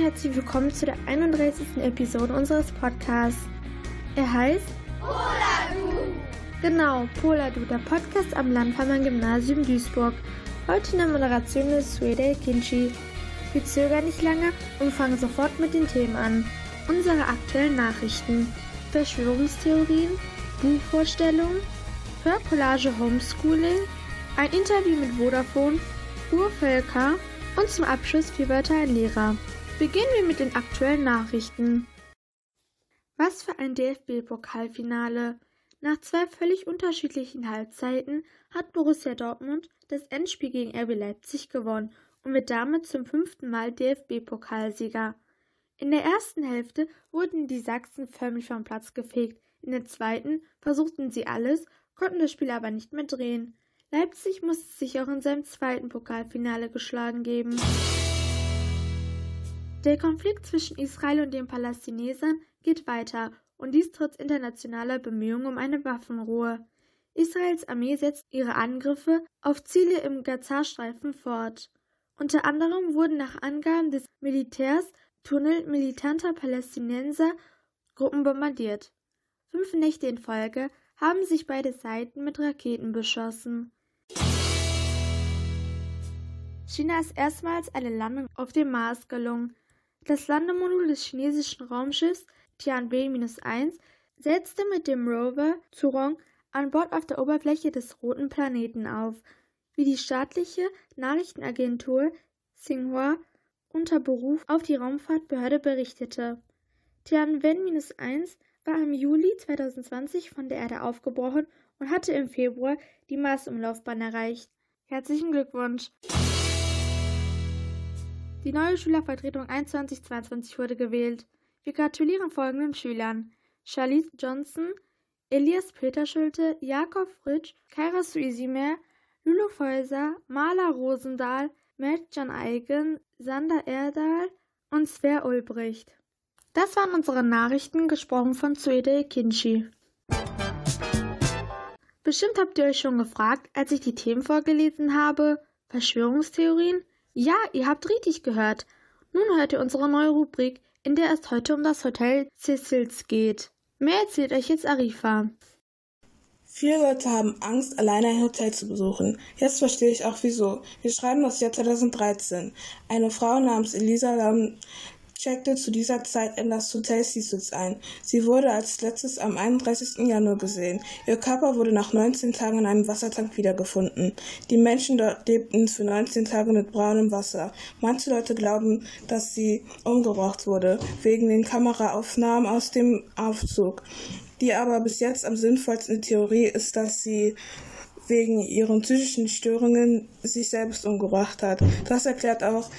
herzlich willkommen zu der 31. Episode unseres Podcasts. Er heißt Poladu. Genau, Poladu, der Podcast am Landfarmer Gymnasium Duisburg. Heute in der Moderation ist Suede Kinchi. Wir zögern nicht lange und fangen sofort mit den Themen an. Unsere aktuellen Nachrichten, Verschwörungstheorien, Buchvorstellungen, Hörcollage Homeschooling, ein Interview mit Vodafone, Urvölker und zum Abschluss vier Wörter ein Lehrer. Beginnen wir mit den aktuellen Nachrichten. Was für ein DFB-Pokalfinale! Nach zwei völlig unterschiedlichen Halbzeiten hat Borussia Dortmund das Endspiel gegen RB Leipzig gewonnen und wird damit zum fünften Mal DFB-Pokalsieger. In der ersten Hälfte wurden die Sachsen förmlich vom Platz gefegt. In der zweiten versuchten sie alles, konnten das Spiel aber nicht mehr drehen. Leipzig musste sich auch in seinem zweiten Pokalfinale geschlagen geben. Der Konflikt zwischen Israel und den Palästinensern geht weiter und dies trotz internationaler Bemühungen um eine Waffenruhe. Israels Armee setzt ihre Angriffe auf Ziele im Gazastreifen fort. Unter anderem wurden nach Angaben des Militärs Tunnel militanter Palästinenser Gruppen bombardiert. Fünf Nächte in Folge haben sich beide Seiten mit Raketen beschossen. China ist erstmals eine Landung auf dem Mars gelungen. Das Landemodul des chinesischen Raumschiffs Tianwen-1 setzte mit dem Rover Zhurong an Bord auf der Oberfläche des roten Planeten auf, wie die staatliche Nachrichtenagentur Xinhua unter Beruf auf die Raumfahrtbehörde berichtete. Tianwen-1 war im Juli 2020 von der Erde aufgebrochen und hatte im Februar die Marsumlaufbahn erreicht. Herzlichen Glückwunsch! Die neue Schülervertretung 2122 wurde gewählt. Wir gratulieren folgenden Schülern: Charlize Johnson, Elias Peterschulte, Jakob Fritsch, Kaira Suisimer, Lulu Feuser, Marla Rosendahl, Mertjan Eigen, Sander Erdal und Sver Ulbricht. Das waren unsere Nachrichten, gesprochen von Suede Kinchi. Bestimmt habt ihr euch schon gefragt, als ich die Themen vorgelesen habe, Verschwörungstheorien? Ja, ihr habt richtig gehört. Nun hört ihr unsere neue Rubrik, in der es heute um das Hotel Cecils geht. Mehr erzählt euch jetzt Arifa. Viele Leute haben Angst, alleine ein Hotel zu besuchen. Jetzt verstehe ich auch wieso. Wir schreiben das Jahr 2013. Eine Frau namens Elisa Lam checkte zu dieser Zeit in das Hotel Cecils ein. Sie wurde als letztes am 31. Januar gesehen. Ihr Körper wurde nach 19 Tagen in einem Wassertank wiedergefunden. Die Menschen dort lebten für 19 Tage mit braunem Wasser. Manche Leute glauben, dass sie umgebracht wurde, wegen den Kameraaufnahmen aus dem Aufzug. Die aber bis jetzt am sinnvollsten Theorie ist, dass sie wegen ihren psychischen Störungen sich selbst umgebracht hat. Das erklärt auch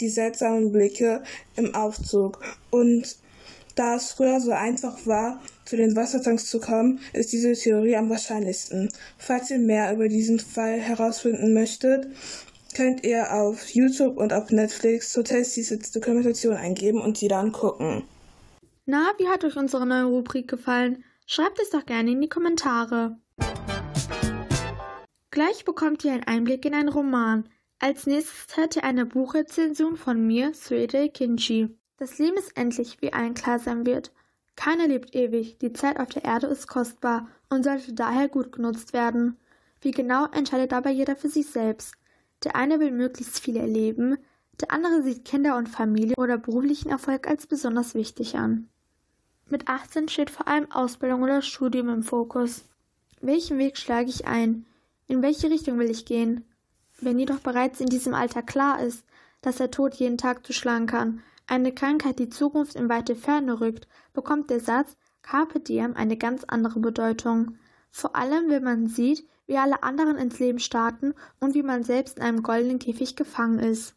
die seltsamen Blicke im Aufzug. Und da es früher so einfach war, zu den Wassertanks zu kommen, ist diese Theorie am wahrscheinlichsten. Falls ihr mehr über diesen Fall herausfinden möchtet, könnt ihr auf YouTube und auf Netflix Hotel Cecils Dokumentation eingeben und sie dann gucken. Na, wie hat euch unsere neue Rubrik gefallen? Schreibt es doch gerne in die Kommentare. Gleich bekommt ihr einen Einblick in einen Roman, als nächstes ihr eine Buchrezension von mir, Suede Kinchi. Das Leben ist endlich, wie allen klar sein wird. Keiner lebt ewig, die Zeit auf der Erde ist kostbar und sollte daher gut genutzt werden. Wie genau entscheidet dabei jeder für sich selbst. Der eine will möglichst viel erleben, der andere sieht Kinder und Familie oder beruflichen Erfolg als besonders wichtig an. Mit 18 steht vor allem Ausbildung oder Studium im Fokus. Welchen Weg schlage ich ein? In welche Richtung will ich gehen? Wenn jedoch bereits in diesem Alter klar ist, dass der Tod jeden Tag zuschlagen kann, eine Krankheit die Zukunft in weite Ferne rückt, bekommt der Satz Carpe diem eine ganz andere Bedeutung. Vor allem, wenn man sieht, wie alle anderen ins Leben starten und wie man selbst in einem goldenen Käfig gefangen ist.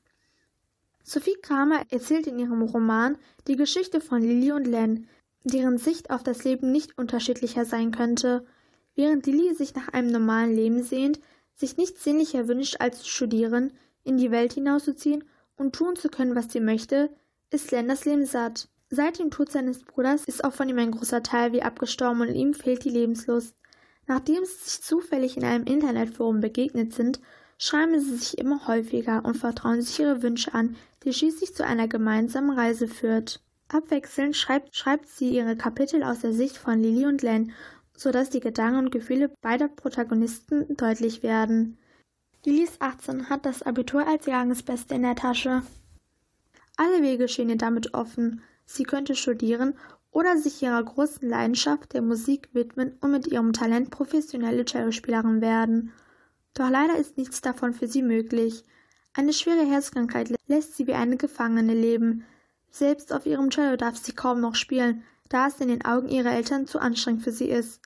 Sophie Kramer erzählt in ihrem Roman die Geschichte von Lilly und Len, deren Sicht auf das Leben nicht unterschiedlicher sein könnte. Während Lilly sich nach einem normalen Leben sehnt, sich nichts sehnlicher wünscht, als zu studieren, in die Welt hinauszuziehen und tun zu können, was sie möchte, ist Len das Leben satt. Seit dem Tod seines Bruders ist auch von ihm ein großer Teil wie abgestorben und ihm fehlt die Lebenslust. Nachdem sie sich zufällig in einem Internetforum begegnet sind, schreiben sie sich immer häufiger und vertrauen sich ihre Wünsche an, die schließlich zu einer gemeinsamen Reise führt. Abwechselnd schreibt, schreibt sie ihre Kapitel aus der Sicht von Lily und Len, sodass die Gedanken und Gefühle beider Protagonisten deutlich werden. Lily ist 18, hat das Abitur als Jahrgangsbeste in der Tasche. Alle Wege stehen ihr damit offen. Sie könnte studieren oder sich ihrer großen Leidenschaft der Musik widmen und mit ihrem Talent professionelle Cellospielerin werden. Doch leider ist nichts davon für sie möglich. Eine schwere Herzkrankheit lässt sie wie eine Gefangene leben. Selbst auf ihrem Cello darf sie kaum noch spielen, da es in den Augen ihrer Eltern zu anstrengend für sie ist.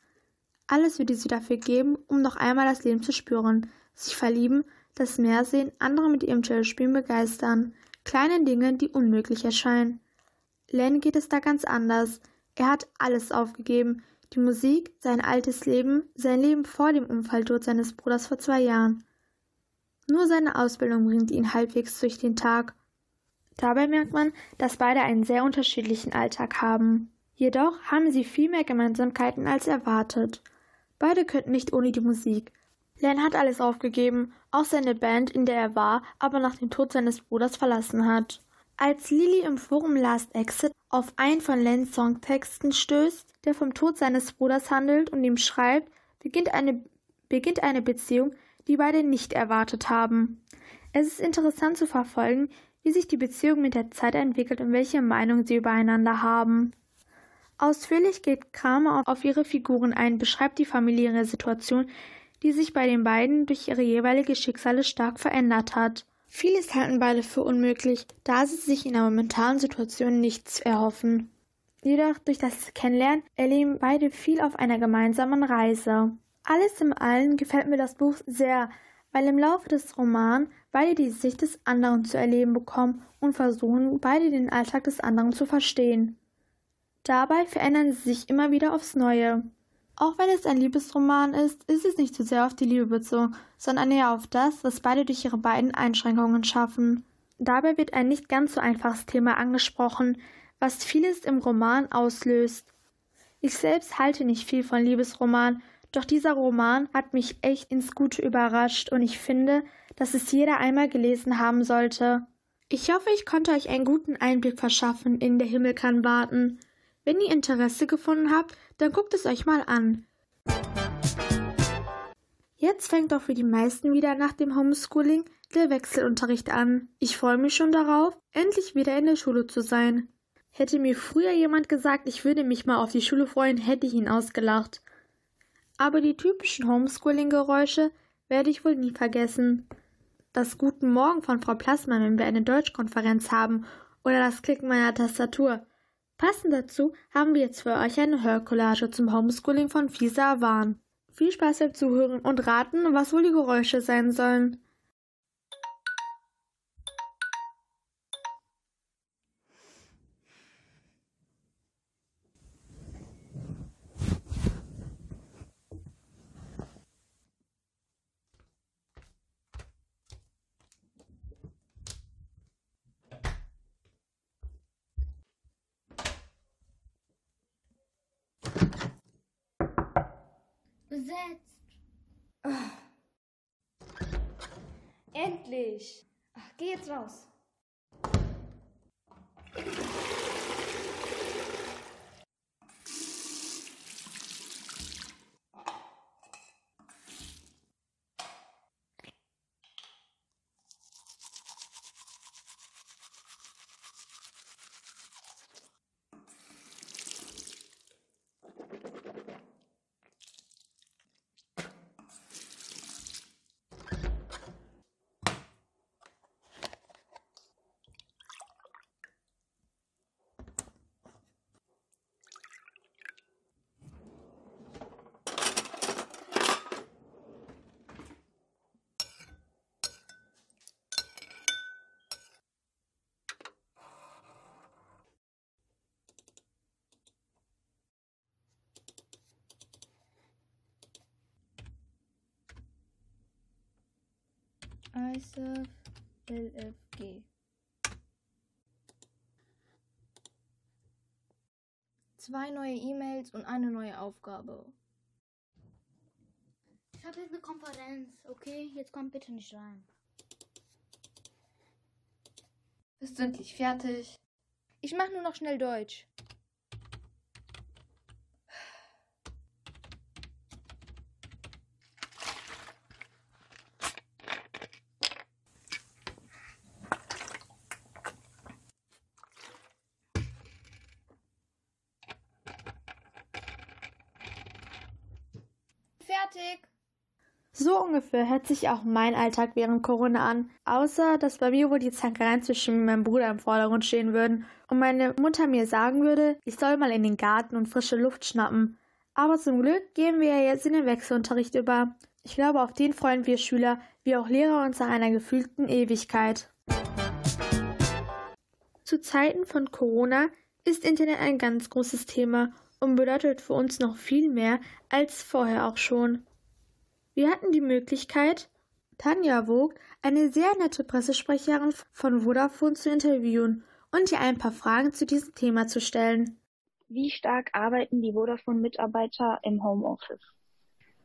Alles würde sie dafür geben, um noch einmal das Leben zu spüren, sich verlieben, das Meer sehen, andere mit ihrem Cellospielen begeistern, kleine Dinge, die unmöglich erscheinen. Len geht es da ganz anders. Er hat alles aufgegeben. Die Musik, sein altes Leben, sein Leben vor dem Unfalltod seines Bruders vor zwei Jahren. Nur seine Ausbildung bringt ihn halbwegs durch den Tag. Dabei merkt man, dass beide einen sehr unterschiedlichen Alltag haben. Jedoch haben sie viel mehr Gemeinsamkeiten als erwartet. Beide könnten nicht ohne die Musik. Len hat alles aufgegeben, auch seine Band, in der er war, aber nach dem Tod seines Bruders verlassen hat. Als Lily im Forum Last Exit auf einen von Lens Songtexten stößt, der vom Tod seines Bruders handelt und ihm schreibt, beginnt eine, beginnt eine Beziehung, die beide nicht erwartet haben. Es ist interessant zu verfolgen, wie sich die Beziehung mit der Zeit entwickelt und welche Meinung sie übereinander haben. Ausführlich geht Kramer auf ihre Figuren ein, beschreibt die familiäre Situation, die sich bei den beiden durch ihre jeweilige Schicksale stark verändert hat. Vieles halten beide für unmöglich, da sie sich in der momentanen Situation nichts erhoffen. Jedoch durch das Kennenlernen erleben beide viel auf einer gemeinsamen Reise. Alles im Allen gefällt mir das Buch sehr, weil im Laufe des Romans beide die Sicht des anderen zu erleben bekommen und versuchen, beide den Alltag des anderen zu verstehen. Dabei verändern sie sich immer wieder aufs Neue. Auch wenn es ein Liebesroman ist, ist es nicht so sehr auf die Liebe bezogen, sondern eher auf das, was beide durch ihre beiden Einschränkungen schaffen. Dabei wird ein nicht ganz so einfaches Thema angesprochen, was vieles im Roman auslöst. Ich selbst halte nicht viel von Liebesroman, doch dieser Roman hat mich echt ins Gute überrascht und ich finde, dass es jeder einmal gelesen haben sollte. Ich hoffe, ich konnte euch einen guten Einblick verschaffen in Der Himmel kann warten. Wenn ihr Interesse gefunden habt, dann guckt es euch mal an. Jetzt fängt auch für die meisten wieder nach dem Homeschooling der Wechselunterricht an. Ich freue mich schon darauf, endlich wieder in der Schule zu sein. Hätte mir früher jemand gesagt, ich würde mich mal auf die Schule freuen, hätte ich ihn ausgelacht. Aber die typischen Homeschooling-Geräusche werde ich wohl nie vergessen. Das Guten Morgen von Frau Plassmann, wenn wir eine Deutschkonferenz haben, oder das Klicken meiner Tastatur. Passend dazu haben wir jetzt für euch eine Hörcollage zum Homeschooling von Fisa Awan. Viel Spaß beim Zuhören und raten, was wohl die Geräusche sein sollen. Besetzt. Oh. Endlich. Ach, geh jetzt raus. ISAF LFG. Zwei neue E-Mails und eine neue Aufgabe. Ich habe jetzt eine Konferenz, okay? Jetzt kommt bitte nicht rein. Bist du endlich fertig? Ich mach nur noch schnell Deutsch. Fertig. So ungefähr hört sich auch mein Alltag während Corona an. Außer, dass bei mir wohl die Zankereien zwischen meinem Bruder im Vordergrund stehen würden und meine Mutter mir sagen würde, ich soll mal in den Garten und frische Luft schnappen. Aber zum Glück gehen wir ja jetzt in den Wechselunterricht über. Ich glaube, auf den freuen wir Schüler wie auch Lehrer uns nach einer gefühlten Ewigkeit. Zu Zeiten von Corona ist Internet ein ganz großes Thema und bedeutet für uns noch viel mehr als vorher auch schon. Wir hatten die Möglichkeit, Tanja Vogt, eine sehr nette Pressesprecherin von Vodafone, zu interviewen und ihr ein paar Fragen zu diesem Thema zu stellen. Wie stark arbeiten die Vodafone-Mitarbeiter im Homeoffice?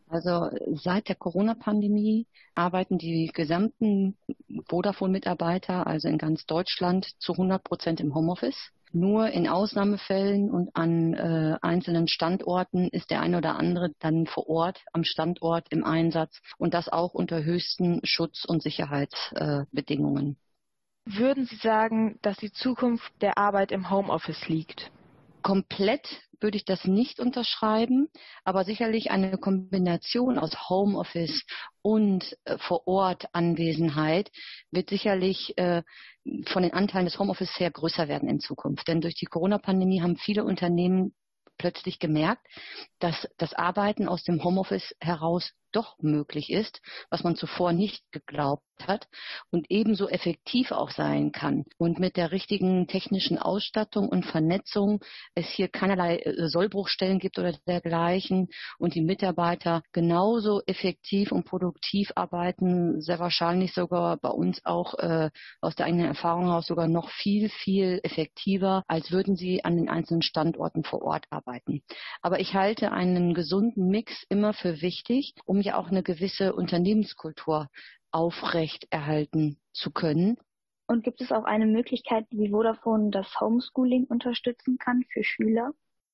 Also seit der Corona-Pandemie arbeiten die gesamten Vodafone-Mitarbeiter, also in ganz Deutschland, zu 100 Prozent im Homeoffice. Nur in Ausnahmefällen und an äh, einzelnen Standorten ist der eine oder andere dann vor Ort am Standort im Einsatz und das auch unter höchsten Schutz- und Sicherheitsbedingungen. Würden Sie sagen, dass die Zukunft der Arbeit im Homeoffice liegt? Komplett würde ich das nicht unterschreiben, aber sicherlich eine Kombination aus Homeoffice und äh, vor Ort Anwesenheit wird sicherlich äh, von den Anteilen des Homeoffice her größer werden in Zukunft. Denn durch die Corona-Pandemie haben viele Unternehmen plötzlich gemerkt, dass das Arbeiten aus dem Homeoffice heraus doch möglich ist, was man zuvor nicht geglaubt hat und ebenso effektiv auch sein kann. Und mit der richtigen technischen Ausstattung und Vernetzung es hier keinerlei äh, Sollbruchstellen gibt oder dergleichen und die Mitarbeiter genauso effektiv und produktiv arbeiten, sehr wahrscheinlich sogar bei uns auch äh, aus der eigenen Erfahrung heraus sogar noch viel, viel effektiver, als würden sie an den einzelnen Standorten vor Ort arbeiten. Aber ich halte einen gesunden Mix immer für wichtig, um ja auch eine gewisse Unternehmenskultur aufrechterhalten zu können. Und gibt es auch eine Möglichkeit, wie Vodafone das Homeschooling unterstützen kann für Schüler?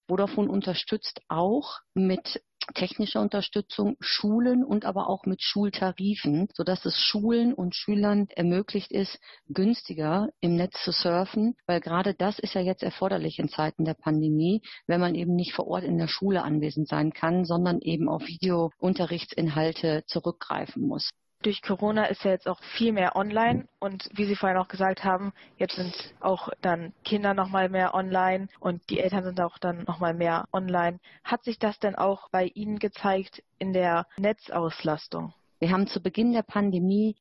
Vodafone unterstützt auch mit technischer Unterstützung Schulen und aber auch mit Schultarifen, sodass es Schulen und Schülern ermöglicht ist, günstiger im Netz zu surfen, weil gerade das ist ja jetzt erforderlich in Zeiten der Pandemie, wenn man eben nicht vor Ort in der Schule anwesend sein kann, sondern eben auf Videounterrichtsinhalte zurückgreifen muss durch Corona ist ja jetzt auch viel mehr online und wie Sie vorhin auch gesagt haben, jetzt sind auch dann Kinder nochmal mehr online und die Eltern sind auch dann nochmal mehr online. Hat sich das denn auch bei Ihnen gezeigt in der Netzauslastung? Wir haben zu Beginn der Pandemie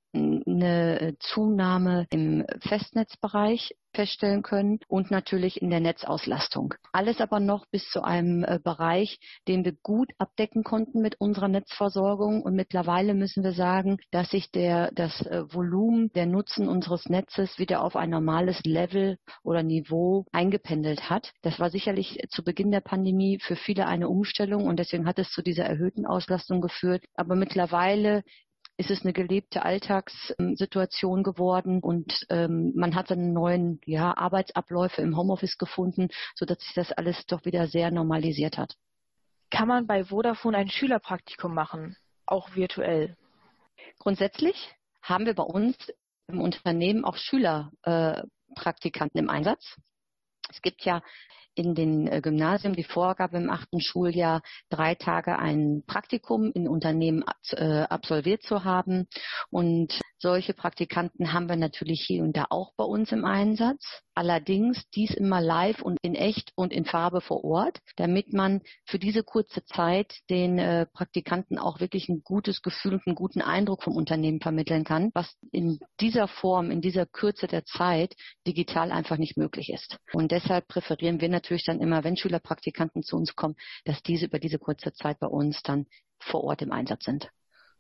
eine Zunahme im Festnetzbereich feststellen können und natürlich in der Netzauslastung. Alles aber noch bis zu einem äh, Bereich, den wir gut abdecken konnten mit unserer Netzversorgung. Und mittlerweile müssen wir sagen, dass sich der, das äh, Volumen der Nutzen unseres Netzes wieder auf ein normales Level oder Niveau eingependelt hat. Das war sicherlich zu Beginn der Pandemie für viele eine Umstellung und deswegen hat es zu dieser erhöhten Auslastung geführt. Aber mittlerweile ist es eine gelebte Alltagssituation geworden und ähm, man hat seine neuen ja, Arbeitsabläufe im Homeoffice gefunden, sodass sich das alles doch wieder sehr normalisiert hat. Kann man bei Vodafone ein Schülerpraktikum machen, auch virtuell? Grundsätzlich haben wir bei uns im Unternehmen auch Schülerpraktikanten äh, im Einsatz. Es gibt ja in den äh, Gymnasien die Vorgabe im achten Schuljahr, drei Tage ein Praktikum in Unternehmen äh, absolviert zu haben. Und solche Praktikanten haben wir natürlich hier und da auch bei uns im Einsatz. Allerdings dies immer live und in echt und in Farbe vor Ort, damit man für diese kurze Zeit den äh, Praktikanten auch wirklich ein gutes Gefühl und einen guten Eindruck vom Unternehmen vermitteln kann, was in dieser Form, in dieser Kürze der Zeit digital einfach nicht möglich ist. Und deshalb präferieren wir natürlich dann immer, wenn Schülerpraktikanten zu uns kommen, dass diese über diese kurze Zeit bei uns dann vor Ort im Einsatz sind.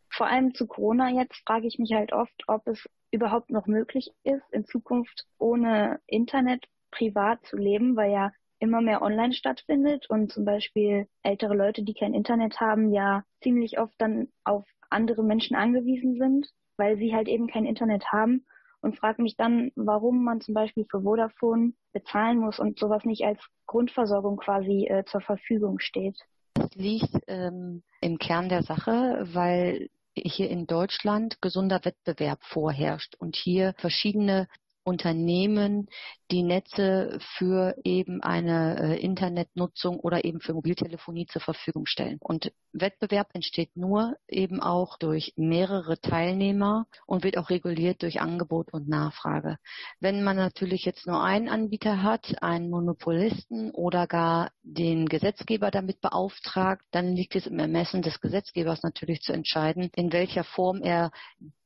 Vor allem zu Corona jetzt frage ich mich halt oft, ob es überhaupt noch möglich ist, in Zukunft ohne Internet privat zu leben, weil ja immer mehr online stattfindet und zum Beispiel ältere Leute, die kein Internet haben, ja ziemlich oft dann auf andere Menschen angewiesen sind, weil sie halt eben kein Internet haben und frage mich dann, warum man zum Beispiel für Vodafone bezahlen muss und sowas nicht als Grundversorgung quasi äh, zur Verfügung steht. Das liegt ähm, im Kern der Sache, weil hier in Deutschland gesunder Wettbewerb vorherrscht und hier verschiedene Unternehmen die Netze für eben eine äh, Internetnutzung oder eben für Mobiltelefonie zur Verfügung stellen. Und Wettbewerb entsteht nur eben auch durch mehrere Teilnehmer und wird auch reguliert durch Angebot und Nachfrage. Wenn man natürlich jetzt nur einen Anbieter hat, einen Monopolisten oder gar den Gesetzgeber damit beauftragt, dann liegt es im Ermessen des Gesetzgebers natürlich zu entscheiden, in welcher Form er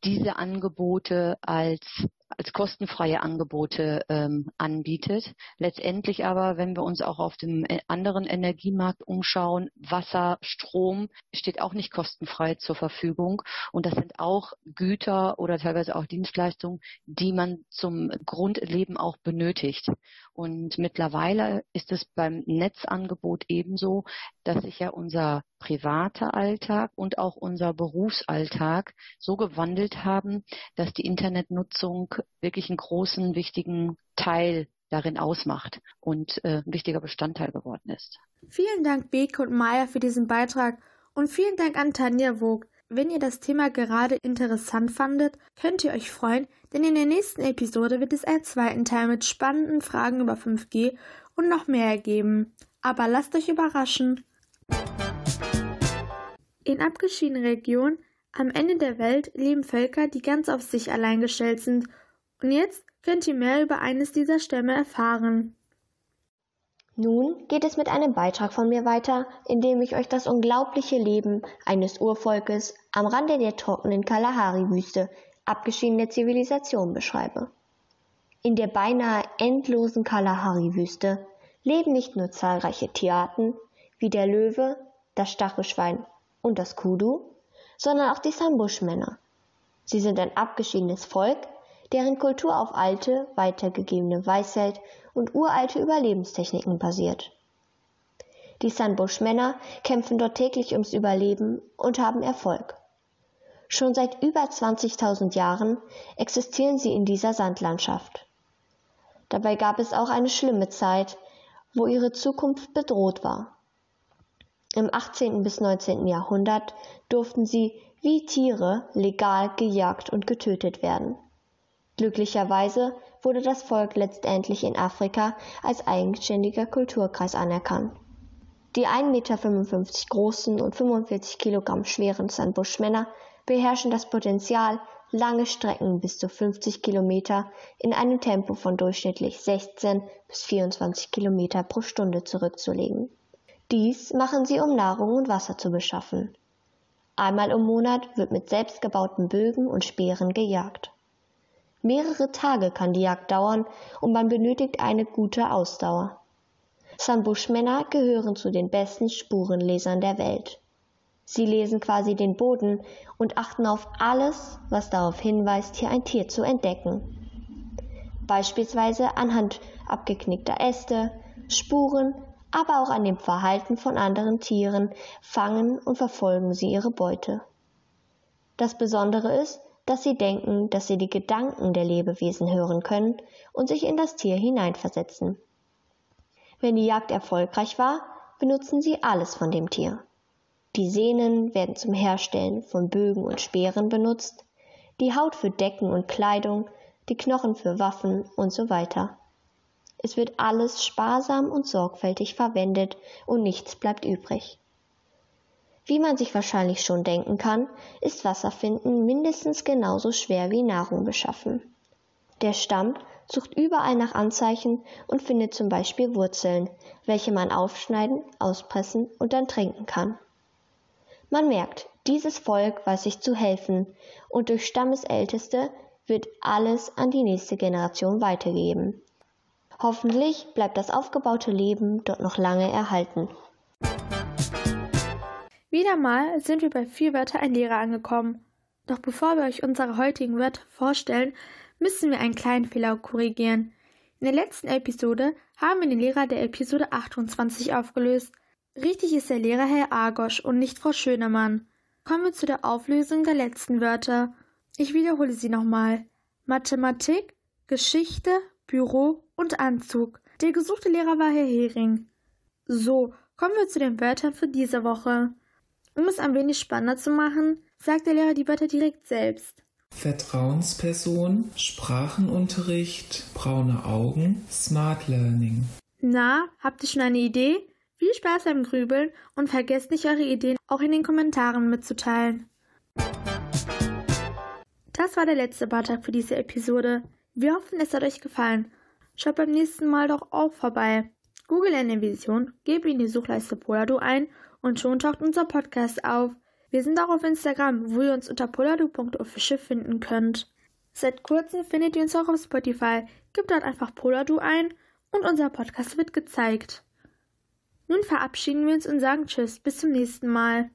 diese Angebote als als kostenfreie Angebote ähm, anbietet. Letztendlich aber, wenn wir uns auch auf dem äh, anderen Energiemarkt umschauen, Wasser, Strom steht auch nicht kostenfrei zur Verfügung. Und das sind auch Güter oder teilweise auch Dienstleistungen, die man zum Grundleben auch benötigt. Und mittlerweile ist es beim Netzangebot ebenso, dass sich ja unser privater Alltag und auch unser Berufsalltag so gewandelt haben, dass die Internetnutzung wirklich einen großen, wichtigen Teil darin ausmacht und äh, ein wichtiger Bestandteil geworden ist. Vielen Dank, Beke und Maya, für diesen Beitrag und vielen Dank an Tanja Vogt. Wenn ihr das Thema gerade interessant fandet, könnt ihr euch freuen, denn in der nächsten Episode wird es einen zweiten Teil mit spannenden Fragen über 5G und noch mehr geben. Aber lasst euch überraschen. In abgeschiedenen Regionen am Ende der Welt leben Völker, die ganz auf sich allein gestellt sind. Und jetzt könnt ihr mehr über eines dieser Stämme erfahren. Nun geht es mit einem Beitrag von mir weiter, in dem ich euch das unglaubliche Leben eines Urvolkes am Rande der trockenen Kalahari-Wüste, abgeschiedene Zivilisation beschreibe. In der beinahe endlosen Kalahari-Wüste leben nicht nur zahlreiche Tierarten wie der Löwe, das Stachelschwein und das Kudu, sondern auch die Sambusch-Männer. Sie sind ein abgeschiedenes Volk, deren Kultur auf alte, weitergegebene Weisheit und uralte Überlebenstechniken basiert. Die Sandbusch-Männer kämpfen dort täglich ums Überleben und haben Erfolg. Schon seit über 20.000 Jahren existieren sie in dieser Sandlandschaft. Dabei gab es auch eine schlimme Zeit, wo ihre Zukunft bedroht war. Im 18. bis 19. Jahrhundert durften sie wie Tiere legal gejagt und getötet werden. Glücklicherweise wurde das Volk letztendlich in Afrika als eigenständiger Kulturkreis anerkannt. Die 1,55 Meter großen und 45 Kilogramm schweren Sandbusch-Männer beherrschen das Potenzial, lange Strecken bis zu 50 Kilometer in einem Tempo von durchschnittlich 16 bis 24 Kilometer pro Stunde zurückzulegen. Dies machen sie, um Nahrung und Wasser zu beschaffen. Einmal im Monat wird mit selbstgebauten Bögen und Speeren gejagt. Mehrere Tage kann die Jagd dauern und man benötigt eine gute Ausdauer. Sambusch-Männer gehören zu den besten Spurenlesern der Welt. Sie lesen quasi den Boden und achten auf alles, was darauf hinweist, hier ein Tier zu entdecken. Beispielsweise anhand abgeknickter Äste, Spuren, aber auch an dem Verhalten von anderen Tieren fangen und verfolgen sie ihre Beute. Das Besondere ist, dass sie denken, dass sie die Gedanken der Lebewesen hören können und sich in das Tier hineinversetzen. Wenn die Jagd erfolgreich war, benutzen sie alles von dem Tier. Die Sehnen werden zum Herstellen von Bögen und Speeren benutzt, die Haut für Decken und Kleidung, die Knochen für Waffen und so weiter. Es wird alles sparsam und sorgfältig verwendet und nichts bleibt übrig. Wie man sich wahrscheinlich schon denken kann, ist Wasserfinden mindestens genauso schwer wie Nahrung beschaffen. Der Stamm sucht überall nach Anzeichen und findet zum Beispiel Wurzeln, welche man aufschneiden, auspressen und dann trinken kann. Man merkt, dieses Volk weiß sich zu helfen und durch Stammesälteste wird alles an die nächste Generation weitergegeben. Hoffentlich bleibt das aufgebaute Leben dort noch lange erhalten. Wieder mal sind wir bei vier Wörter ein Lehrer angekommen. Doch bevor wir euch unsere heutigen Wörter vorstellen, müssen wir einen kleinen Fehler korrigieren. In der letzten Episode haben wir den Lehrer der Episode 28 aufgelöst. Richtig ist der Lehrer Herr Argosch und nicht Frau Schönemann. Kommen wir zu der Auflösung der letzten Wörter. Ich wiederhole sie nochmal. Mathematik, Geschichte, Büro und Anzug. Der gesuchte Lehrer war Herr Hering. So, kommen wir zu den Wörtern für diese Woche. Um es ein wenig spannender zu machen, sagt der Lehrer die Wörter direkt selbst. Vertrauensperson, Sprachenunterricht, braune Augen, Smart Learning. Na, habt ihr schon eine Idee? Viel Spaß beim Grübeln und vergesst nicht, eure Ideen auch in den Kommentaren mitzuteilen. Das war der letzte Beitrag für diese Episode. Wir hoffen, es hat euch gefallen. Schaut beim nächsten Mal doch auch vorbei. Google eine Vision, gebt in die Suchleiste Polado ein und schon taucht unser Podcast auf. Wir sind auch auf Instagram, wo ihr uns unter poladu.official finden könnt. Seit kurzem findet ihr uns auch auf Spotify. Gebt dort einfach Poladu ein und unser Podcast wird gezeigt. Nun verabschieden wir uns und sagen Tschüss, bis zum nächsten Mal.